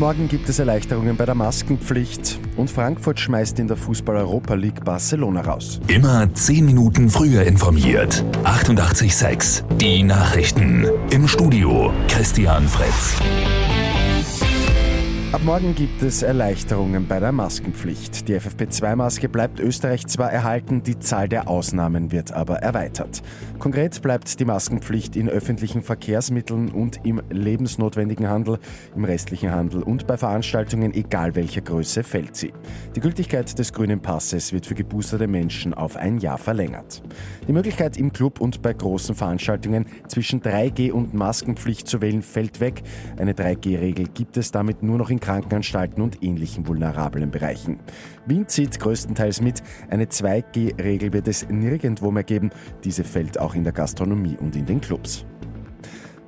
morgen gibt es Erleichterungen bei der Maskenpflicht und Frankfurt schmeißt in der Fußball-Europa League Barcelona raus. Immer 10 Minuten früher informiert. 88.6 Die Nachrichten. Im Studio Christian Fritz. Ab morgen gibt es Erleichterungen bei der Maskenpflicht. Die FFP2-Maske bleibt Österreich zwar erhalten, die Zahl der Ausnahmen wird aber erweitert. Konkret bleibt die Maskenpflicht in öffentlichen Verkehrsmitteln und im lebensnotwendigen Handel, im restlichen Handel und bei Veranstaltungen egal welcher Größe fällt sie. Die Gültigkeit des grünen Passes wird für geboosterte Menschen auf ein Jahr verlängert. Die Möglichkeit im Club und bei großen Veranstaltungen zwischen 3G und Maskenpflicht zu wählen fällt weg. Eine 3G-Regel gibt es damit nur noch in Krankenanstalten und ähnlichen vulnerablen Bereichen. Wien zieht größtenteils mit. Eine 2G-Regel wird es nirgendwo mehr geben. Diese fällt auch in der Gastronomie und in den Clubs.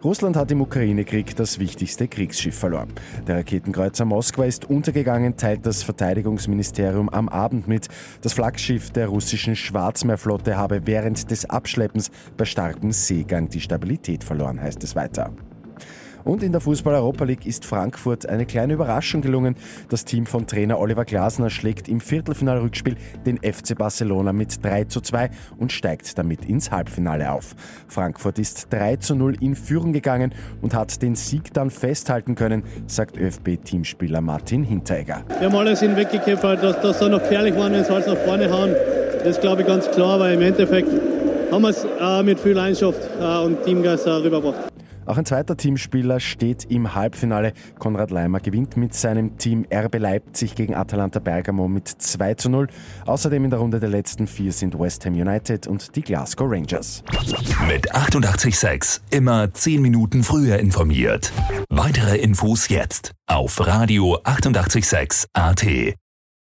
Russland hat im Ukraine-Krieg das wichtigste Kriegsschiff verloren. Der Raketenkreuzer Moskwa ist untergegangen, teilt das Verteidigungsministerium am Abend mit. Das Flaggschiff der russischen Schwarzmeerflotte habe während des Abschleppens bei starkem Seegang die Stabilität verloren, heißt es weiter. Und in der Fußball-Europa League ist Frankfurt eine kleine Überraschung gelungen. Das Team von Trainer Oliver Glasner schlägt im Viertelfinalrückspiel den FC Barcelona mit 3 zu 2 und steigt damit ins Halbfinale auf. Frankfurt ist 3 zu 0 in Führung gegangen und hat den Sieg dann festhalten können, sagt ÖFB-Teamspieler Martin Hinteregger. Wir haben alles hinweggekämpft, dass das so noch gefährlich war, wenn sie alles nach vorne hauen. Das glaube ich ganz klar, weil im Endeffekt haben wir es äh, mit viel Leidenschaft äh, und Teamgeist äh, rübergebracht. Auch ein zweiter Teamspieler steht im Halbfinale. Konrad Leimer gewinnt mit seinem Team RB Leipzig gegen Atalanta Bergamo mit 2 zu 0. Außerdem in der Runde der letzten vier sind West Ham United und die Glasgow Rangers. Mit 886 immer 10 Minuten früher informiert. Weitere Infos jetzt auf Radio 886 AT.